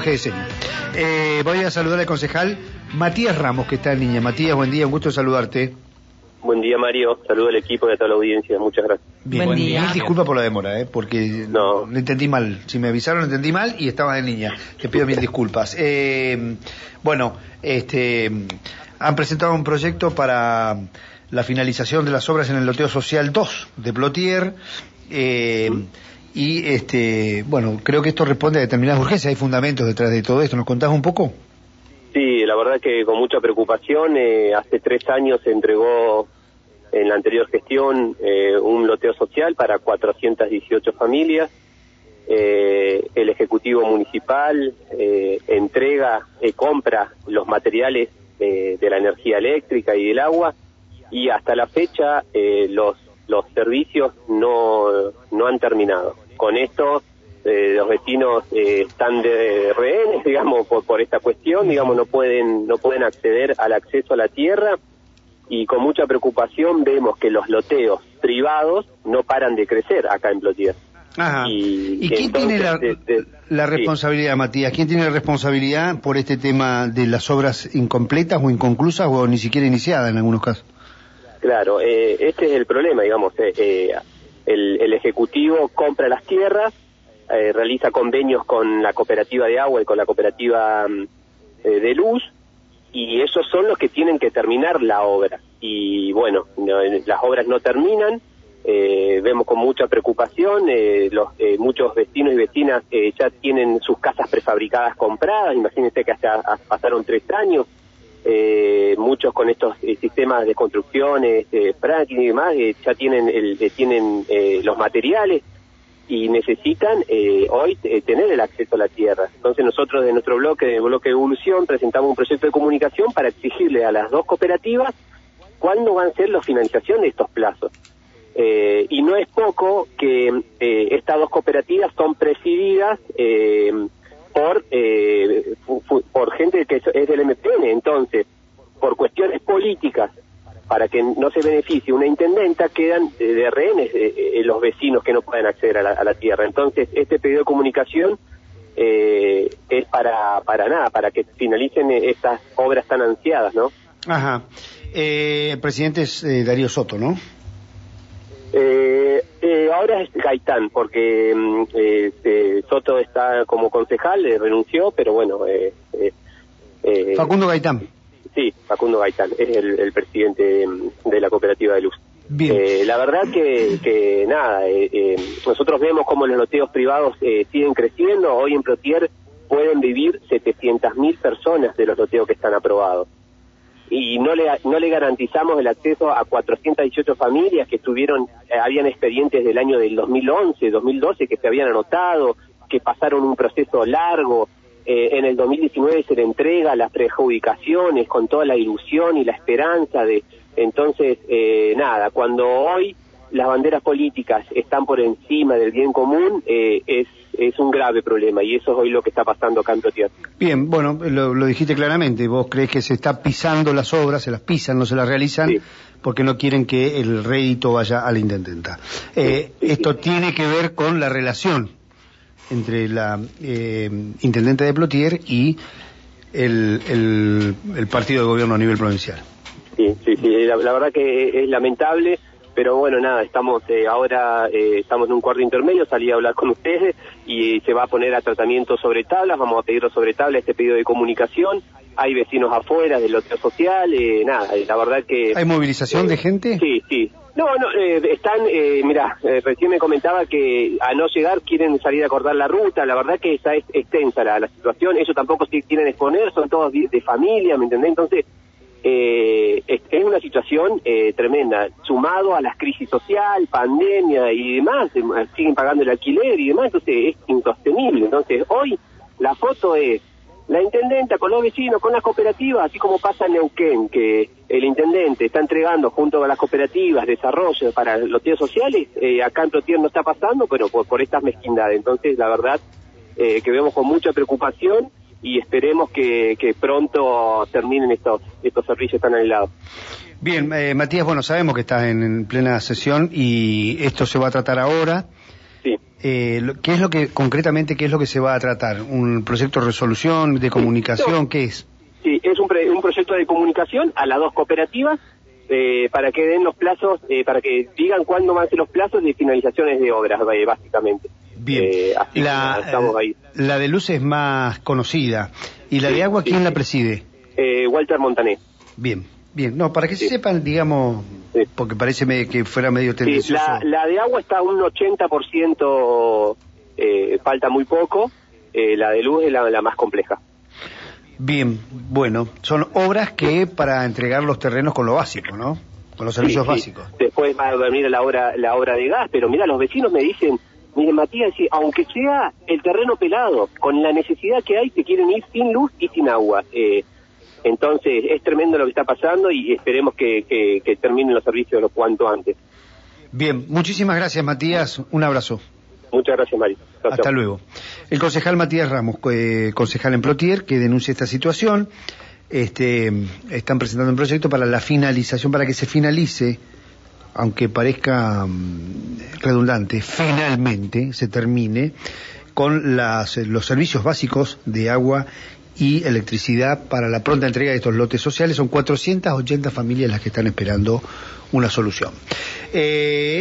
lenguaje de señas. Eh, voy a saludar al concejal Matías Ramos, que está en línea. Matías, buen día, un gusto saludarte. Buen día, Mario. Saludo al equipo y a toda la audiencia. Muchas gracias. Bien, Buen día. Mil disculpas por la demora, ¿eh? porque No. le entendí mal. Si me avisaron, lo entendí mal y estaba en línea. Te pido mil disculpas. Eh, bueno, este, han presentado un proyecto para la finalización de las obras en el loteo social 2 de Plotier. eh, y este, bueno, creo que esto responde a determinadas urgencias. Hay fundamentos detrás de todo esto. ¿Nos contás un poco? Sí, la verdad que con mucha preocupación. eh, hace tres años se entregó en la anterior gestión eh, un loteo social para 418 familias. Eh, el Ejecutivo Municipal eh, entrega, eh, compra los materiales eh, de la energía eléctrica y del agua y hasta la fecha los, los servicios no, no han terminado. Con esto eh, los vecinos eh, están de rehenes, digamos, por, por esta cuestión, digamos, no pueden, no pueden acceder al acceso a la tierra y con mucha preocupación vemos que los loteos privados no paran de crecer acá en Plotier. Ajá. Y- ¿Y, quién entonces, tiene la, de- de- la sí. responsabilidad, Matías? ¿Quién tiene la responsabilidad por este tema de las obras incompletas o inconclusas o ni siquiera iniciadas en algunos casos? Claro, eh, este es el problema, digamos. eh, eh, el, el Ejecutivo compra las tierras, eh, realiza convenios con la cooperativa de agua y con la cooperativa mm, eh, de luz, y esos son los que tienen que terminar la obra. Y bueno, no, las obras no terminan, eh, vemos con mucha preocupación, eh, los, eh, muchos vecinos y vecinas ya tienen sus casas prefabricadas compradas, imagínense que hasta hasta pasaron tres años, muchos con estos eh, sistemas de construcciones, eh, fracking y demás, eh, ya tienen, el, eh, tienen los materiales y necesitan eh, hoy tener el acceso a la tierra. Entonces nosotros de nuestro bloque, de bloque evolución, presentamos un proyecto de comunicación para exigirle a las dos cooperativas cuándo van a ser la finalización de estos plazos. Eh, y no es poco que estas dos cooperativas son presididas por por gente que es del MPN. Entonces, por cuestiones políticas, para que no se beneficie una intendenta, quedan de rehenes eh, eh, los vecinos que no pueden acceder a la, a la tierra. Entonces, este pedido de comunicación eh, es para, para nada, para que finalicen eh, estas obras tan ansiadas, ¿no? Ajá. Eh, el presidente es eh, Darío Soto, ¿no? Ahora es Gaitán, porque mm, eh, este, Soto está como concejal, renunció, pero bueno, eh, eh, eh, Facundo Gaitán. Facundo Gaitán es el, el presidente de la cooperativa de luz. Bien. Eh, la verdad que, que nada, eh, eh, nosotros vemos cómo los loteos privados eh, siguen creciendo. Hoy en Plotier pueden vivir 700.000 personas de los loteos que están aprobados. Y no le, no le garantizamos el acceso a 418 familias que tuvieron, eh, habían expedientes del año del 2011, 2012 que se habían anotado, que pasaron un proceso largo. Eh, en el 2019 se le entrega las prejudicaciones con toda la ilusión y la esperanza de, entonces, eh, nada, cuando hoy las banderas políticas están por encima del bien común, eh, es, es un grave problema y eso es hoy lo que está pasando acá en Plotier. Bien, bueno, lo, lo dijiste claramente. Vos crees que se está pisando las obras, se las pisan, no se las realizan, Sí. porque no quieren que el rédito vaya a la intendenta. Eh, Sí, sí, esto tiene que ver con la relación entre la eh, intendente de Plotier y el, el, el partido de gobierno a nivel provincial. Sí, sí, sí, la, la verdad que es lamentable, pero bueno, nada, estamos eh, ahora, eh, estamos en un cuarto intermedio, salí a hablar con ustedes y se va a poner a tratamiento sobre tablas, vamos a pedirlo sobre tablas, este pedido de comunicación, hay vecinos afuera del loteo social, eh, nada, eh, la verdad que... ¿Hay movilización de gente? Sí, sí. No, no, eh, están, eh, mira, recién me comentaba que a no llegar quieren salir a cortar la ruta, la verdad que esa es extensa la, situación, ellos tampoco se quieren exponer, son todos de, familia, ¿me entendés? Entonces, eh, es, es una situación eh, tremenda, sumado a las crisis social, pandemia y demás, eh, siguen pagando el alquiler y demás, entonces es insostenible. Entonces, hoy la foto es la intendenta con los vecinos, con las cooperativas, así como pasa en Neuquén, que el intendente está entregando junto con las cooperativas desarrollo para los tíos sociales, eh, acá en Plotier no está pasando, pero por, estas mezquindades. Entonces, la verdad, eh, que vemos con mucha preocupación y esperemos que, pronto terminen estos, estos servicios tan anhelados. Bien, eh, Matías, bueno, sabemos que estás en plena sesión y esto se va a tratar ahora. Eh, lo- ¿Qué es lo que, concretamente, qué es lo que se va a tratar? ¿Un proyecto de resolución, de comunicación? ¿Qué es? Sí, es un, pre- un proyecto de comunicación a las dos cooperativas eh, para que den los plazos, eh, para que digan cuándo van a ser los plazos de finalizaciones de obras, eh, básicamente. Bien. Eh, así la, estamos ahí. la de luz es más conocida. ¿Y la Sí, de agua sí, quién la preside? Eh, Walter Montané. Bien, bien. No, para que Sí. sepan, digamos, Sí. porque parece que fuera medio Sí, tendencioso. la, la de agua está a un 80%, eh, falta muy poco. Eh, la de luz es la, la más compleja. Bien, bueno, son obras que para entregar los terrenos con lo básico, ¿no? Con los servicios Sí, sí. básicos. Después va a venir la obra, la obra de gas, pero mira, los vecinos me dicen, mire Matías, aunque sea el terreno pelado, con la necesidad que hay, se quieren ir sin luz y sin agua. Eh, entonces, es tremendo lo que está pasando y esperemos que, que, que terminen los servicios lo cuanto antes. Bien, muchísimas gracias, Matías. Un abrazo. Muchas gracias, Mari. Hasta luego. El concejal Matías Ramos, eh, concejal en Plotier, que denuncia esta situación. Este, están presentando un proyecto para la finalización, para que se finalice, aunque parezca mm, redundante, finalmente se termine con las, los servicios básicos de agua y electricidad para la pronta entrega de estos lotes sociales. Son 480 familias las que están esperando una solución. Eh,